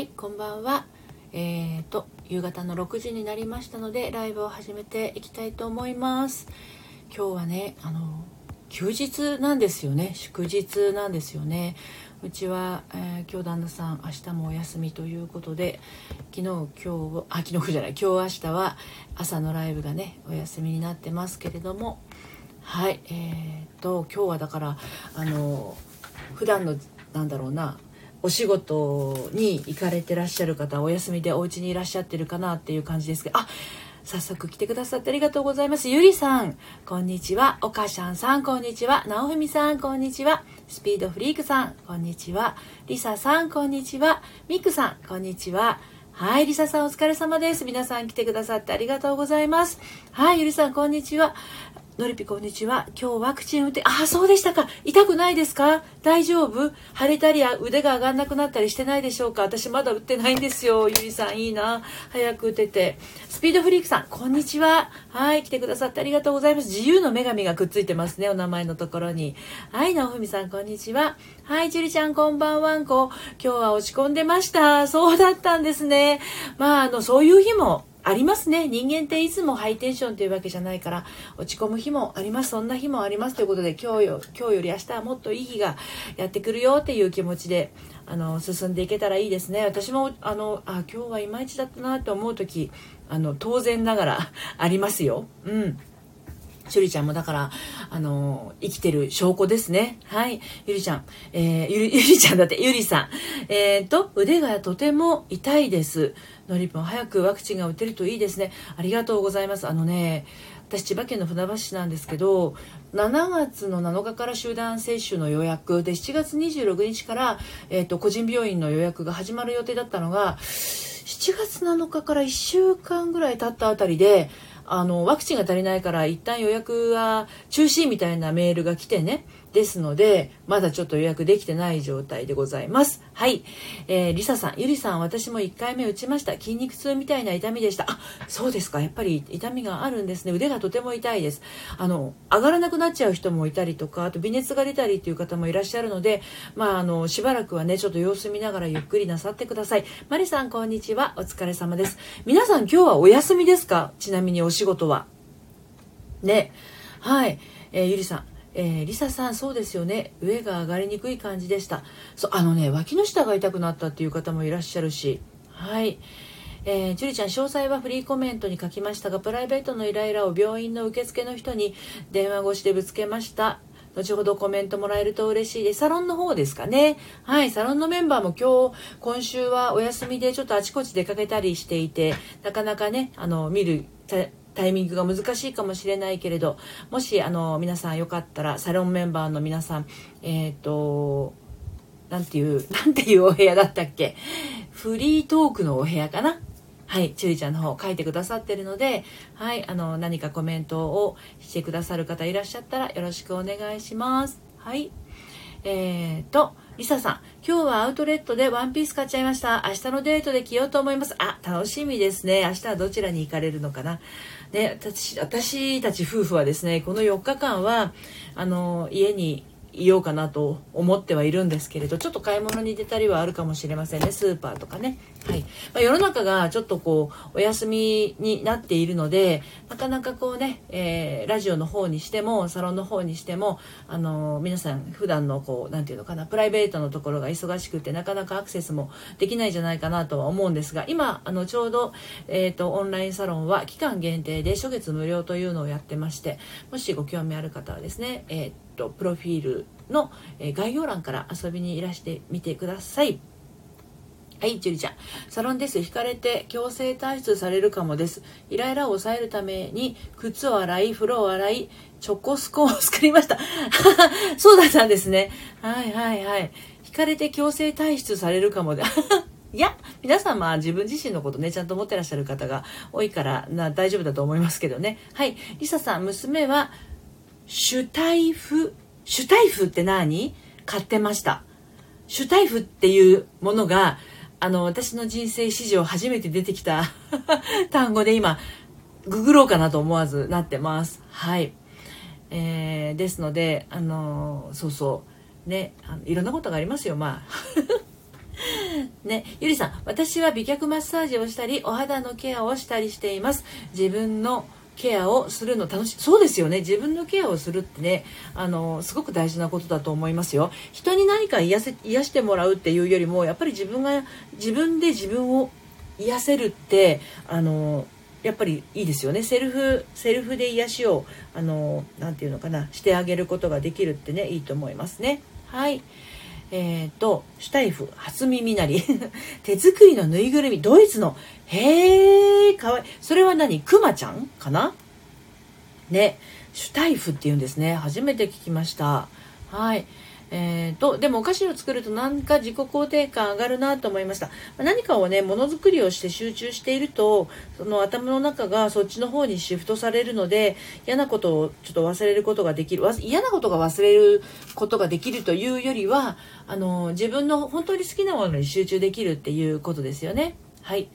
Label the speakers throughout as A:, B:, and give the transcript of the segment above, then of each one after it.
A: はいこんばんは。えーと夕方の6時になりましたのでライブを始めていきたいと思います。今日はねあの休日なんですよね。祝日なんですよね。うちは、えー、今日旦那さん明日もお休みということで昨日今日あ昨日じゃない今日明日は朝のライブがねお休みになってますけれども。はいえーと今日はだからあの普段のなんだろうなお仕事に行かれてらっしゃる方お休みでお家にいらっしゃってるかなっていう感じですけどあ早速来てくださってありがとうございます。ゆりさん、こんにちは。おかしゃんさん、こんにちは。なおふみさん、こんにちは。スピードフリークさん、こんにちは。りささん、こんにちは。みくさん、こんにちは。はい、りささんお疲れ様です。皆さん来てくださってありがとうございます。はい、ゆりさんこんにちは。のりぴこんにちは。今日ワクチン打って、あ、そうでしたか。痛くないですか大丈夫腫れたり腕が上がんなくなったりしてないでしょうか私まだ打ってないんですよ。ゆりさんいいな。早く打てて。スピードフリークさん、こんにちは。はい、来てくださってありがとうございます。自由の女神がくっついてますね。お名前のところに。はい、なおふみさん、こんにちは。はい、ジュリちゃん、こんばんはんこ。今日は落ち込んでました。そうだったんですね。まあ、あの、そういう日もありますね。人間っていつもハイテンションというわけじゃないから落ち込む日もあります。そんな日もあります。ということで今日よ今日より明日はもっといい日がやってくるよっていう気持ちであの進んでいけたらいいですね。私もあのあ今日はいまいちだったなと思う時あの当然ながら ありますよ。うん。しゅりちゃんもだから、あのー、生きてる証拠ですね。はい。ゆりちゃん、えー、ゆり、ゆりちゃんだって、ゆりさん。えー、と、腕がとても痛いです。のりぽん、早くワクチンが打てるといいですね。ありがとうございます。あのね、私千葉県の船橋市なんですけど7月の7日から集団接種の予約で7月26日から、えーと、個人病院の予約が始まる予定だったのが7月7日から1週間ぐらい経ったあたりであのワクチンが足りないから一旦予約は中止みたいなメールが来てね。ですので、まだちょっと予約できてない状態でございます。はい。えー、リサさん、ゆりさん、私も1回目打ちました。筋肉痛みたいな痛みでした。あ、そうですか。やっぱり痛みがあるんですね。腕がとても痛いです。あの、上がらなくなっちゃう人もいたりとか、あと微熱が出たりっていう方もいらっしゃるので、まあ、あの、しばらくはね、ちょっと様子見ながらゆっくりなさってください。マリさん、こんにちは。お疲れ様です。皆さん、今日はお休みですか？ちなみにお仕事は。ね。はい。えー、ゆりさん、えー、リサさんそうですよね。上が上がりにくい感じでした。そうあのね脇の下が痛くなったっていう方もいらっしゃるし。はい。えー、ジュリちゃん詳細はフリーコメントに書きましたがプライベートのイライラを病院の受付の人に電話越しでぶつけました。後ほどコメントもらえると嬉しい。です。サロンの方ですかね。はい、サロンのメンバーも今日、今週はお休みでちょっとあちこち出かけたりしていて、なかなかね、あの、見るタイミングが難しいかもしれないけれどもしあの皆さんよかったらサロンメンバーの皆さんえっ、ー、となんていう なんていうお部屋だったっけ？フリートークのお部屋かな？はい、ちゅりちゃんの方書いてくださってるので、はい、あの何かコメントをしてくださる方いらっしゃったらよろしくお願いします。はい。えーと、リサさん、今日はアウトレットでワンピース買っちゃいました。明日のデートで着ようと思います。あ、楽しみですね。明日はどちらに行かれるのかな。で、私私たち夫婦はですねこの4日間はあの家にいようかなと思ってはいるんですけれどちょっと買い物に出たりはあるかもしれませんね。スーパーとかね、はい。まあ、世の中がちょっとこうお休みになっているのでなかなかこうね、えー、ラジオの方にしてもサロンの方にしても、あのー、皆さん普段のこう何て言うのかなプライベートのところが忙しくてなかなかアクセスもできないんじゃないかなとは思うんですが今あのちょうど、えーと、オンラインサロンは期間限定で初月無料というのをやってましてもしご興味ある方はですね、えーとプロフィールの、え概要欄から遊びにいらしてみてください。はい、ジュリちゃん。サロンです。引かれて強制退出されるかもです。イライラを抑えるために、靴を洗い、風呂を洗い、チョコスコーンを作りました。そうだったんですね。はいはいはい。引かれて強制退出されるかもで。いや、皆さんまあ自分自身のことね、ちゃんと思ってらっしゃる方が多いからな大丈夫だと思いますけどね。はい。リサさん、娘は、シュタイフシュタイフって何？買ってました。シュタイフっていうものがあの私の人生史上初めて出てきた 単語で今ググろうかなと思わずなってます。はい。えー、ですのであのそうそう。ねあのいろんなことがありますよまあ。ね、ゆりさん、私は美脚マッサージをしたり、お肌のケアをしたりしています。自分のケアをするの楽しい。そうですよね。自分のケアをするってねあのすごく大事なことだと思いますよ。人に何か癒せ癒してもらうっていうよりもやっぱり自分が自分で自分を癒せるってあのやっぱりいいですよね。セルフセルフで癒しをあのなて言うのかなしてあげることができるってねいいと思いますね。はい。えっ、ー、とシュタイフ初耳なり。手作りのぬいぐるみドイツの。へえかわいい。それは何？クマちゃんかな？ねシュタイフって言うんですね。初めて聞きました。はい。えーと、でもお菓子を作ると何か自己肯定感上がるなと思いました。何かをねものづくりをして集中しているとその頭の中がそっちの方にシフトされるので嫌なことをちょっと忘れることができる。嫌なことが忘れることができるというよりはあの自分の本当に好きなものに集中できるっていうことですよね。はい。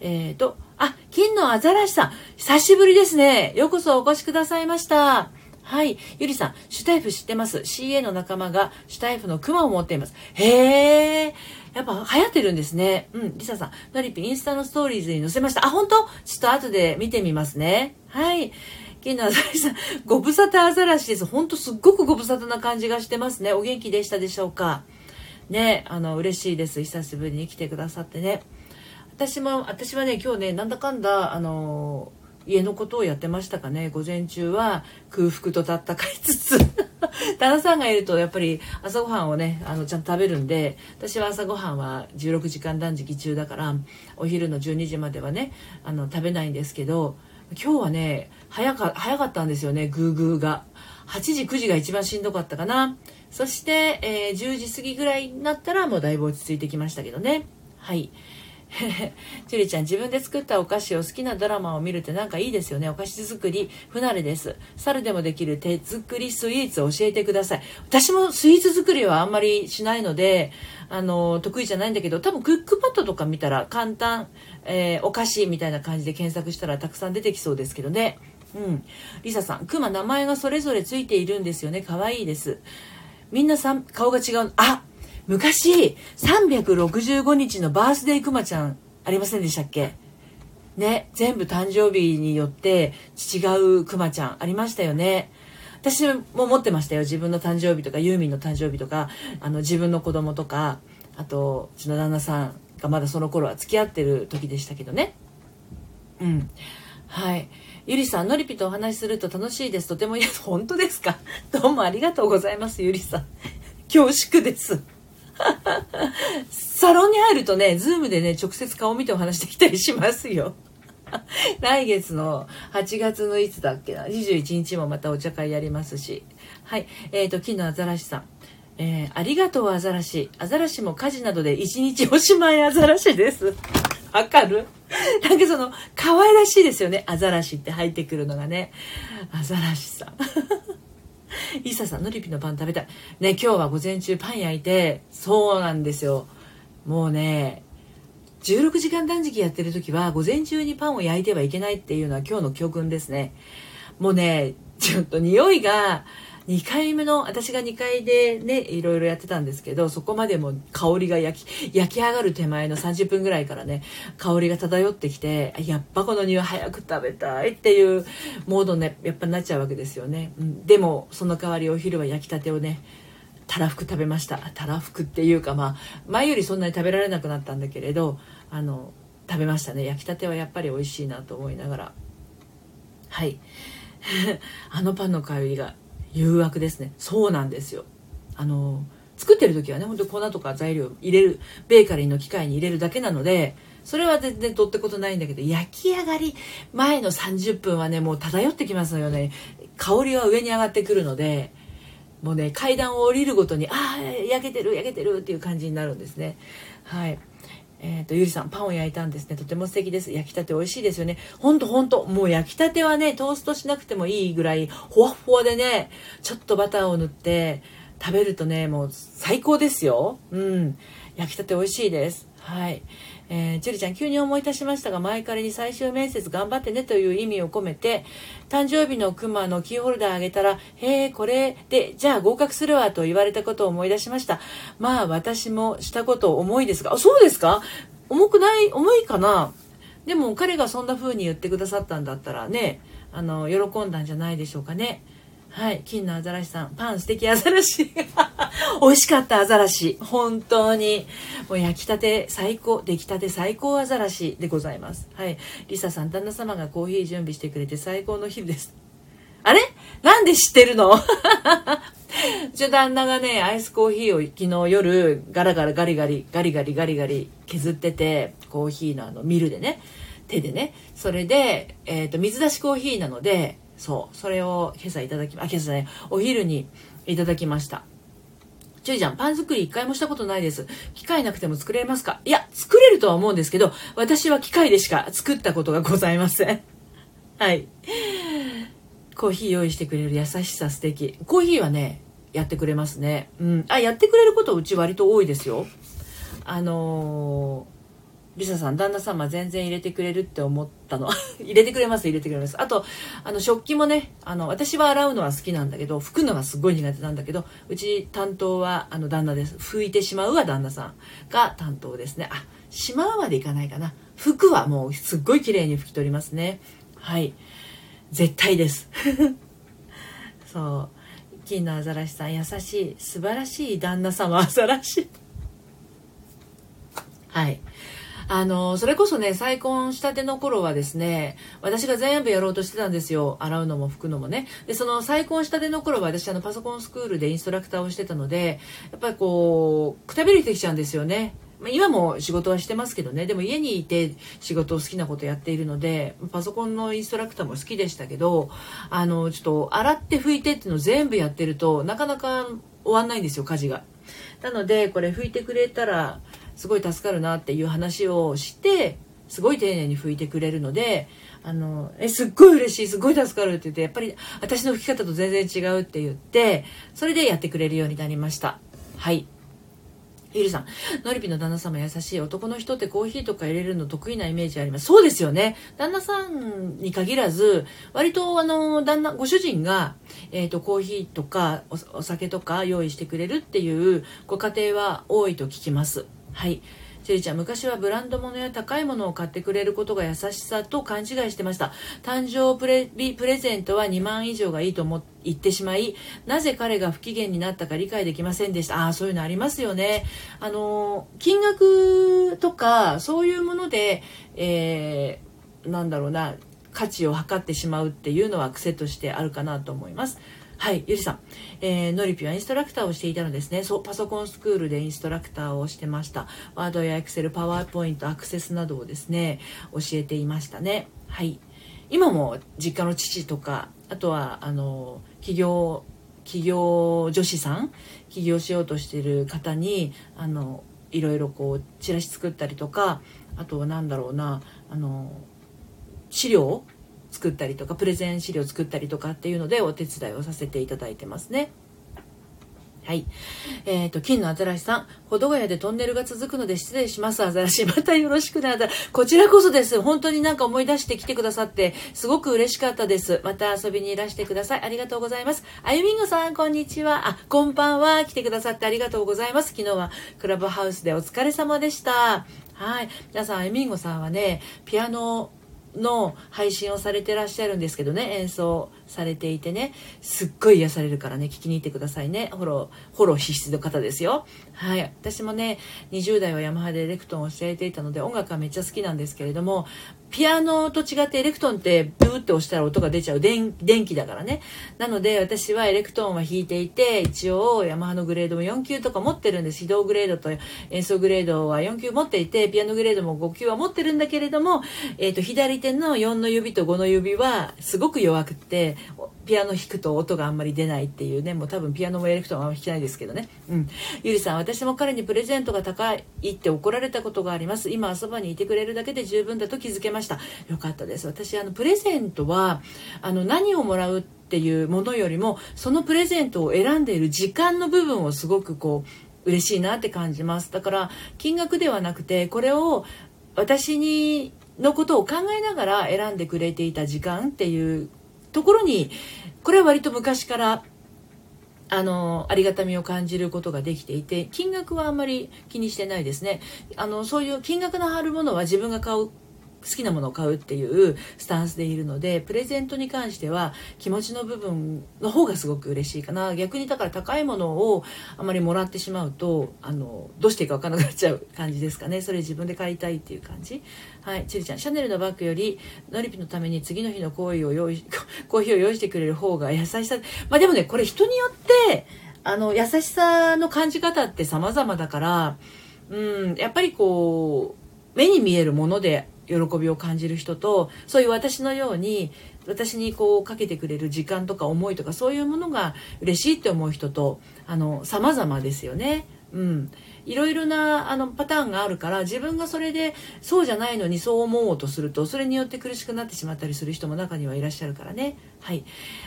A: えーとあ金のアザラシさん。久しぶりですね。ようこそお越しくださいました。はい。ゆりさん、シュタイフ知ってます？CA の仲間がシュタイフのクマを持っています。へえ。やっぱ流行ってるんですね。うん。リサさん、ノリピインスタのストーリーズに載せました。あ、本当？ちょっと後で見てみますね。はい。金のアザラシさん、ご無沙汰アザラシです。ほんとすっごくご無沙汰な感じがしてますね。お元気でしたでしょうか？ね、あの、嬉しいです。久しぶりに来てくださってね。私も、私はね、今日ね、なんだかんだ、あの家のことをやってましたかね。午前中は空腹と戦いつつ 旦那さんがいるとやっぱり朝ごはんをねあのちゃんと食べるんで私は朝ごはんは16時間断食中だからお昼の12時まではねあの食べないんですけど今日はね早か早かったんですよねグーグーが。8時9時が一番しんどかったかな。そして、えー、10時過ぎぐらいになったらもうだいぶ落ち着いてきましたけどね。はい。ジュリちゃん、自分で作ったお菓子を好きなドラマを見るってなんかいいですよね。お菓子作り、不慣れです。猿でもできる手作りスイーツを教えてください。私もスイーツ作りはあんまりしないので、あの、得意じゃないんだけど、多分クックパッドとか見たら簡単、えー、お菓子みたいな感じで検索したらたくさん出てきそうですけどね。うん。リサさん、クマ名前がそれぞれついているんですよね。可愛いです。みんなさん顔が違う。あ昔、365日のバースデークマちゃんありませんでしたっけ？ね、全部誕生日によって違うクマちゃんありましたよね。私も持ってましたよ。自分の誕生日とか、ユーミンの誕生日とか、あの、自分の子供とか、あと、うちの旦那さんがまだその頃は付き合ってる時でしたけどね。うん。はい。ゆりさん、のりぴとお話しすると楽しいです。とてもいい。本当ですか？どうもありがとうございます、ゆりさん。恐縮です。サロンに入るとね、ズームでね、直接顔見てお話できたりしますよ。来月の8月のいつだっけな、21日もまたお茶会やりますし。はい。えっ、ー、と、金のアザラシさん。えー、ありがとうアザラシ。アザラシも家事などで一日おしまいアザラシです。わかる？なんかその、可愛らしいですよね。アザラシって入ってくるのがね。アザラシさん。イサさんのりぴのパン食べたい。ね、今日は午前中パン焼いて、そうなんですよ。もうね、16時間断食やってる時は午前中にパンを焼いてはいけないっていうのは今日の教訓ですね。もうね、ちょっと匂いが、2回目の私が2階でねいろいろやってたんですけどそこまでも香りが焼き焼き上がる手前の30分ぐらいからね香りが漂ってきてやっぱこの匂い早く食べたいっていうモードねやっぱなっちゃうわけですよね、うん、でもその代わりお昼は焼きたてをねたらふく食べました。たらふくっていうかまあ前よりそんなに食べられなくなったんだけれどあの食べましたね。焼きたてはやっぱり美味しいなと思いながら。はい。あのパンの香りが誘惑ですね。そうなんですよ。あの作ってる時はねほんと粉とか材料入れるベーカリーの機械に入れるだけなのでそれは全然どってことないんだけど焼き上がり前の30分はねもう漂ってきますよね。香りは上に上がってくるのでもうね階段を降りるごとにああ焼けてる焼けてるっていう感じになるんですね。はい。えっ、ー、と、ゆりさん、パンを焼いたんですね。とても素敵です。焼きたて美味しいですよね。ほんとほんと。もう焼きたてはね、トーストしなくてもいいぐらい、ほわほわでね、ちょっとバターを塗って、食べるとね、もう最高ですよ。うん。焼きたて美味しいです。はいえー、ジュリちゃん急に思い出しましたが前彼に最終面接頑張ってねという意味を込めて誕生日のクマのキーホルダーあげたら「へえこれでじゃあ合格するわ」と言われたことを思い出しました。まあ私もしたこと重いですがあそうですか？重くない？重いかな？でも彼がそんな風に言ってくださったんだったらねあの喜んだんじゃないでしょうかね。はい、金のアザラシさん、パン素敵アザラシ。美味しかったアザラシ。本当に。もう焼きたて最高、出来たて最高アザラシでございます。はい。リサさん、旦那様がコーヒー準備してくれて最高の日です。あれ？なんで知ってるの？じゃ旦那がね、アイスコーヒーを昨日夜ガラガラガリガリ、ガリガリガリガリ削ってて、コーヒーのあのミルでね、手でね。それで、えっ、ー、と、水出しコーヒーなので、そうそれを今朝いただきあ今朝ねお昼にいただきましたちゅうちゃん、パン作り一回もしたことないです。機械なくても作れますか？いや、作れるとは思うんですけど、私は機械でしか作ったことがございません。はい。コーヒー用意してくれる優しさ素敵。コーヒーはね、やってくれますね。うん。あ、やってくれることうち割と多いですよ。あのーリサさん旦那様全然入れてくれるって思ったの。入れてくれます入れてくれます。あとあの食器もねあの私は洗うのは好きなんだけど拭くのがすごい苦手なんだけどうち担当はあの旦那です。拭いてしまうは旦那さんが担当ですね。あしまうまでいかないかな。服はもうすっごい綺麗に拭き取りますね。はい。絶対です。そう。金のアザラシさん優しい。素晴らしい。旦那様アザラシ。はい。あの、それこそね、再婚したての頃はですね、私が全部やろうとしてたんですよ。洗うのも拭くのもね。で、その再婚したての頃は私、あの、パソコンスクールでインストラクターをしてたので、やっぱりこう、くたびれてきちゃうんですよね。今も仕事はしてますけどねでも家にいて仕事を好きなことやっているのでパソコンのインストラクターも好きでしたけどあのちょっと洗って拭いてっていうのを全部やってるとなかなか終わんないんですよ家事が。なのでこれ拭いてくれたらすごい助かるなっていう話をしてすごい丁寧に拭いてくれるのであのえすっごい嬉しいすっごい助かるって言ってやっぱり私の拭き方と全然違うって言ってそれでやってくれるようになりましたはいゆりさん、のりぴの旦那様優しい男の人ってコーヒーとか入れるの得意なイメージあります。そうですよね。旦那さんに限らず、割とあの、旦那、ご主人が、えっ、ー、と、コーヒーとかお酒とか用意してくれるっていうご家庭は多いと聞きます。はい。ちェリちゃん昔はブランド物や高いものを買ってくれることが優しさと勘違いしてました。誕生プレプレゼントは2万以上がいいと思言ってしまいなぜ彼が不機嫌になったか理解できませんでした。ああそういうのありますよね。あの金額とかそういうもので、えー、なんだろうな価値を測ってしまうっていうのは癖としてあるかなと思います。はい、ゆりさん、えー、のりぴはインストラクターをしていたのですね。そう、パソコンスクールでインストラクターをしてました。ワードやエクセル、パワーポイント、アクセスなどをですね、教えていましたね。はい。今も実家の父とか、あとは、あの、企業、企業女子さん、起業しようとしている方に、あの、いろいろこう、チラシ作ったりとか、あとは何だろうな、あの、資料作ったりとかプレゼン資料作ったりとかっていうのでお手伝いをさせていただいてますね。はい。えっ、ー、と、金のアザラシさん。保土ヶ谷でトンネルが続くので失礼します、アザラシ。またよろしくね、アザラこちらこそです。本当になんか思い出してきてくださって、すごく嬉しかったです。また遊びにいらしてください。ありがとうございます。あゆみんごさん、こんにちは。あ、こんばんは。来てくださってありがとうございます。昨日はクラブハウスでお疲れ様でした。はい。皆さん、あゆみんごさんはね、ピアノの配信をされてらっしゃるんですけどね演奏されていてねすっごい癒されるからね聞きに行ってくださいね。フォローフォロー必須の方ですよ。はい。私もね20代はヤマハでレクトンを教えていたので音楽はめっちゃ好きなんですけれどもピアノと違ってエレクトンってブーって押したら音が出ちゃう電気だからね。なので私はエレクトンは弾いていて一応ヤマハのグレードも4級とか持ってるんです。指導グレードと演奏グレードは4級持っていてピアノグレードも5級は持ってるんだけれども、えーと、左手の4の指と5の指はすごく弱くてピアノ弾くと音があんまり出ないっていうねもう多分ピアノもエレクトーンは弾けないですけどね。うん。ゆりさん私も彼にプレゼントが高いって怒られたことがあります。今はそばにいてくれるだけで十分だと気づけました。よかったです。私あのプレゼントはあの何をもらうっていうものよりもそのプレゼントを選んでいる時間の部分をすごくこう嬉しいなって感じます。だから金額ではなくてこれを私にのことを考えながら選んでくれていた時間っていうところにこれは割と昔からあのありがたみを感じることができていて金額はあんまり気にしてないですね。あのそういう金額の張るものは自分が買う好きなものを買うっていうスタンスでいるのでプレゼントに関しては気持ちの部分の方がすごく嬉しいかな。逆にだから高いものをあまりもらってしまうとあのどうしていいか分からなくなっちゃう感じですかね。それ自分で買いたいっていう感じ。はい。ちりちゃんシャネルのバッグよりのりぴのために次の日のコーヒーを用意 コーヒーを用意してくれる方が優しさ。まあでもねこれ人によってあの優しさの感じ方って様々だからうんやっぱりこう目に見えるもので喜びを感じる人とそういう私のように私にこうかけてくれる時間とか思いとかそういうものが嬉しいって思う人とあの様々ですよね。うん、いろいろなあのパターンがあるから自分がそれでそうじゃないのにそう思おうとするとそれによって苦しくなってしまったりする人も中にはいらっしゃるからね。はい。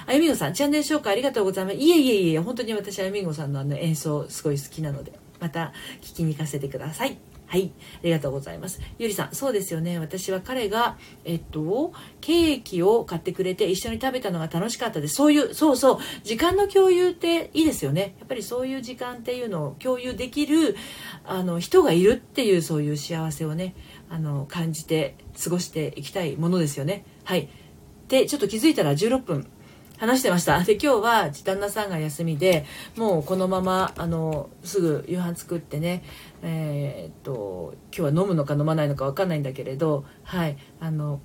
A: あゆみごさん、チャンネル紹介ありがとうございます。いえいえいえ、本当に私あゆみごさんのあの演奏すごい好きなので、また聞きに行かせてください。はい、ありがとうございます。ゆりさん、そうですよね。私は彼が、えっと、ケーキを買ってくれて一緒に食べたのが楽しかったです。そういう、そうそう、時間の共有っていいですよね。やっぱりそういう時間っていうのを共有できる、あの、人がいるっていうそういう幸せをね、あの、感じて過ごしていきたいものですよね。はい。で、ちょっと気づいたら16分話してました。で今日は旦那さんが休みでもうこのままあのすぐ夕飯作ってねえー、っと今日は飲むのか飲まないのかわかんないんだけれどはいあの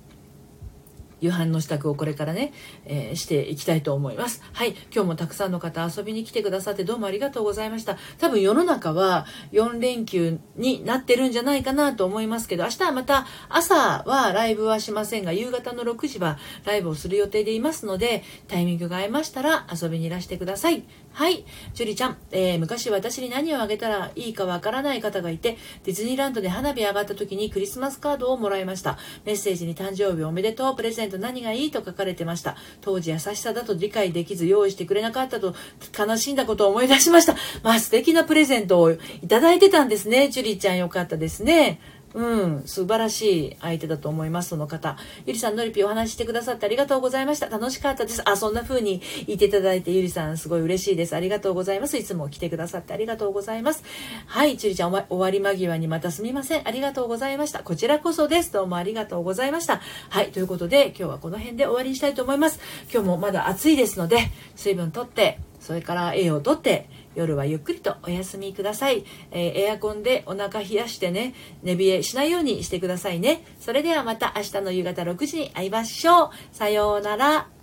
A: 夕飯の支度をこれからね、えー、していきたいと思います。はい。今日もたくさんの方遊びに来てくださってどうもありがとうございました。多分世の中は4連休になってるんじゃないかなと思いますけど、明日はまた朝はライブはしませんが、夕方の6時はライブをする予定でいますので、タイミングが合いましたら遊びにいらしてください。はい。ジュリちゃん、えー、昔私に何をあげたらいいかわからない方がいて、ディズニーランドで花火上がった時にクリスマスカードをもらいました。メッセージに誕生日おめでとう、プレゼント何がいいと書かれてました。当時優しさだと理解できず用意してくれなかったと悲しんだことを思い出しました。まあ素敵なプレゼントをいただいてたんですね。ジュリーちゃんよかったですね。うん、素晴らしい相手だと思います、その方。ゆりさん、のりぴお話してくださってありがとうございました。楽しかったです。あ、そんな風に言っていただいて、ゆりさん、すごい嬉しいです。ありがとうございます。いつも来てくださってありがとうございます。はい、ちゅりちゃん、終わり間際にまたすみません。ありがとうございました。こちらこそです。どうもありがとうございました。はい、ということで、今日はこの辺で終わりにしたいと思います。今日もまだ暑いですので、水分とって、それから栄養とって、夜はゆっくりとお休みください、えー、エアコンでお腹冷やしてね寝冷えしないようにしてくださいね。それではまた明日の夕方6時に会いましょう。さようなら。